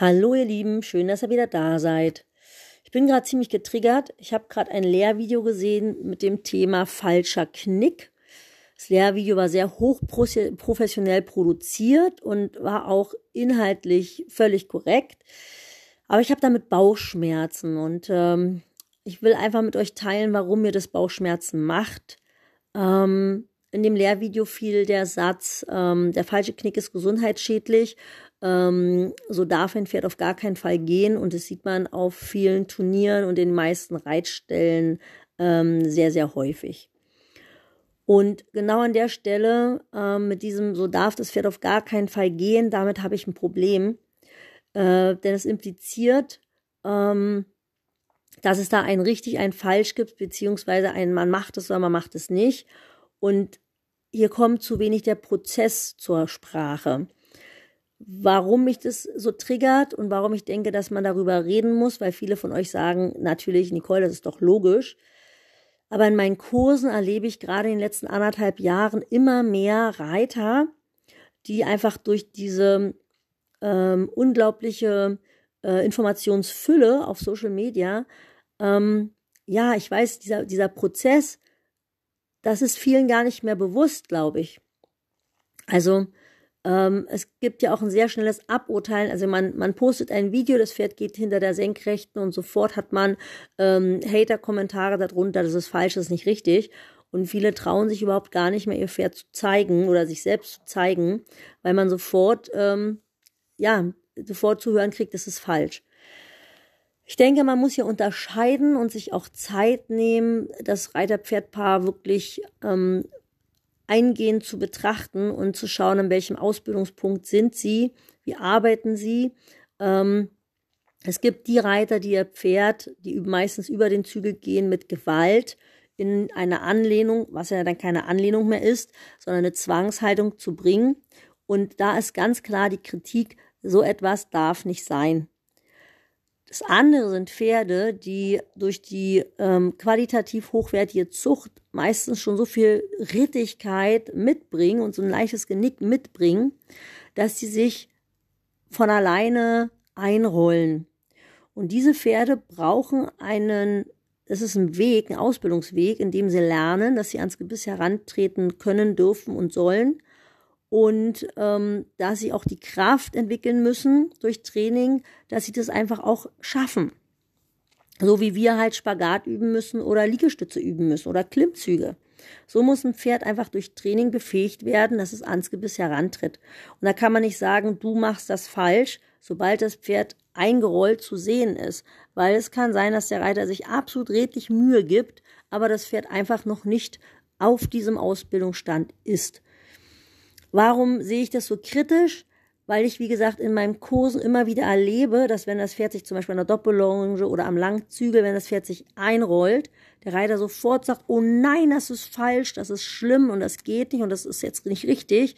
Hallo ihr Lieben, schön, dass ihr wieder da seid. Ich bin gerade ziemlich getriggert. Ich habe gerade ein Lehrvideo gesehen mit dem Thema falscher Knick. Das Lehrvideo war sehr hochprofessionell produziert und war auch inhaltlich völlig korrekt. Aber ich habe damit Bauchschmerzen und ähm, ich will einfach mit euch teilen, warum mir das Bauchschmerzen macht. Ähm, in dem Lehrvideo fiel der Satz, ähm, der falsche Knick ist gesundheitsschädlich. Ähm, so darf ein Pferd auf gar keinen Fall gehen und das sieht man auf vielen Turnieren und den meisten Reitstellen ähm, sehr, sehr häufig. Und genau an der Stelle ähm, mit diesem, so darf das Pferd auf gar keinen Fall gehen, damit habe ich ein Problem, äh, denn es impliziert, ähm, dass es da ein richtig, ein falsch gibt, beziehungsweise ein man macht es oder man macht es nicht. Und hier kommt zu wenig der Prozess zur Sprache. Warum mich das so triggert und warum ich denke, dass man darüber reden muss, weil viele von euch sagen, natürlich, Nicole, das ist doch logisch. Aber in meinen Kursen erlebe ich gerade in den letzten anderthalb Jahren immer mehr Reiter, die einfach durch diese ähm, unglaubliche äh, Informationsfülle auf Social Media, ähm, ja, ich weiß, dieser, dieser Prozess, das ist vielen gar nicht mehr bewusst, glaube ich. Also ähm, es gibt ja auch ein sehr schnelles Aburteilen. Also man, man postet ein Video, das Pferd geht hinter der Senkrechten und sofort hat man ähm, Hater-Kommentare darunter, das ist falsch, das ist nicht richtig. Und viele trauen sich überhaupt gar nicht mehr, ihr Pferd zu zeigen oder sich selbst zu zeigen, weil man sofort, ähm, ja, sofort zu hören kriegt, das ist falsch. Ich denke, man muss hier unterscheiden und sich auch Zeit nehmen, das Reiter-Pferd-Paar wirklich ähm, eingehend zu betrachten und zu schauen, an welchem Ausbildungspunkt sind sie, wie arbeiten sie. Ähm, es gibt die Reiter, die ihr Pferd, die meistens über den Zügel gehen mit Gewalt in eine Anlehnung, was ja dann keine Anlehnung mehr ist, sondern eine Zwangshaltung zu bringen. Und da ist ganz klar die Kritik, so etwas darf nicht sein. Das andere sind Pferde, die durch die ähm, qualitativ hochwertige Zucht meistens schon so viel Rittigkeit mitbringen und so ein leichtes Genick mitbringen, dass sie sich von alleine einrollen. Und diese Pferde brauchen einen, das ist ein Weg, ein Ausbildungsweg, in dem sie lernen, dass sie ans Gebiss herantreten können, dürfen und sollen und ähm, da sie auch die Kraft entwickeln müssen durch Training, dass sie das einfach auch schaffen. So wie wir halt Spagat üben müssen oder Liegestütze üben müssen oder Klimmzüge. So muss ein Pferd einfach durch Training befähigt werden, dass es ans Gebiss herantritt. Und da kann man nicht sagen, du machst das falsch, sobald das Pferd eingerollt zu sehen ist. Weil es kann sein, dass der Reiter sich absolut redlich Mühe gibt, aber das Pferd einfach noch nicht auf diesem Ausbildungsstand ist. Warum sehe ich das so kritisch? Weil ich, wie gesagt, in meinen Kursen immer wieder erlebe, dass wenn das Pferd sich zum Beispiel an der Doppellonge oder am Langzügel, wenn das Pferd sich einrollt, der Reiter sofort sagt, oh nein, das ist falsch, das ist schlimm und das geht nicht und das ist jetzt nicht richtig.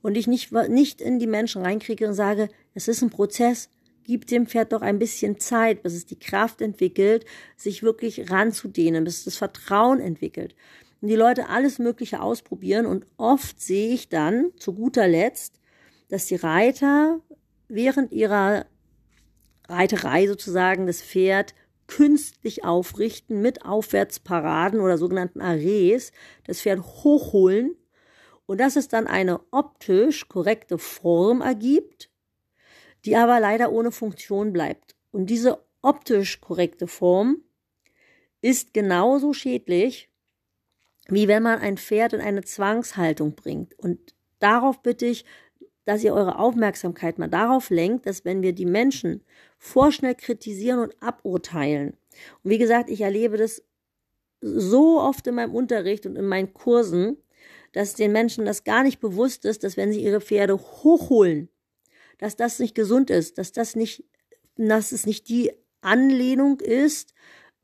Und ich nicht, nicht in die Menschen reinkriege und sage, es ist ein Prozess, gib dem Pferd doch ein bisschen Zeit, bis es die Kraft entwickelt, sich wirklich ranzudehnen, bis es das Vertrauen entwickelt und die Leute alles Mögliche ausprobieren und oft sehe ich dann zu guter Letzt, dass die Reiter während ihrer Reiterei sozusagen das Pferd künstlich aufrichten mit Aufwärtsparaden oder sogenannten Arrees, das Pferd hochholen und dass es dann eine optisch korrekte Form ergibt, die aber leider ohne Funktion bleibt. Und diese optisch korrekte Form ist genauso schädlich wie wenn man ein Pferd in eine Zwangshaltung bringt. Und darauf bitte ich, dass ihr eure Aufmerksamkeit mal darauf lenkt, dass wenn wir die Menschen vorschnell kritisieren und aburteilen, und wie gesagt, ich erlebe das so oft in meinem Unterricht und in meinen Kursen, dass den Menschen das gar nicht bewusst ist, dass wenn sie ihre Pferde hochholen, dass das nicht gesund ist, dass das nicht, dass es nicht die Anlehnung ist,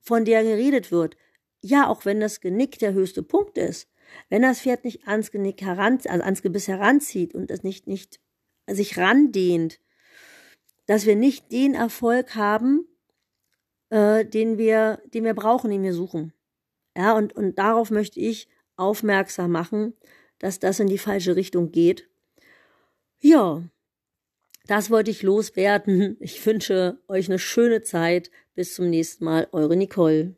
von der geredet wird. Ja, auch wenn das Genick der höchste Punkt ist. Wenn das Pferd nicht ans Genick heran, also ans Gebiss heranzieht und es nicht, nicht sich randehnt, dass wir nicht den Erfolg haben, äh, den wir, den wir brauchen, den wir suchen. Ja, und, und darauf möchte ich aufmerksam machen, dass das in die falsche Richtung geht. Ja, Das wollte ich loswerden. Ich wünsche euch eine schöne Zeit. Bis zum nächsten Mal. Eure Nicole.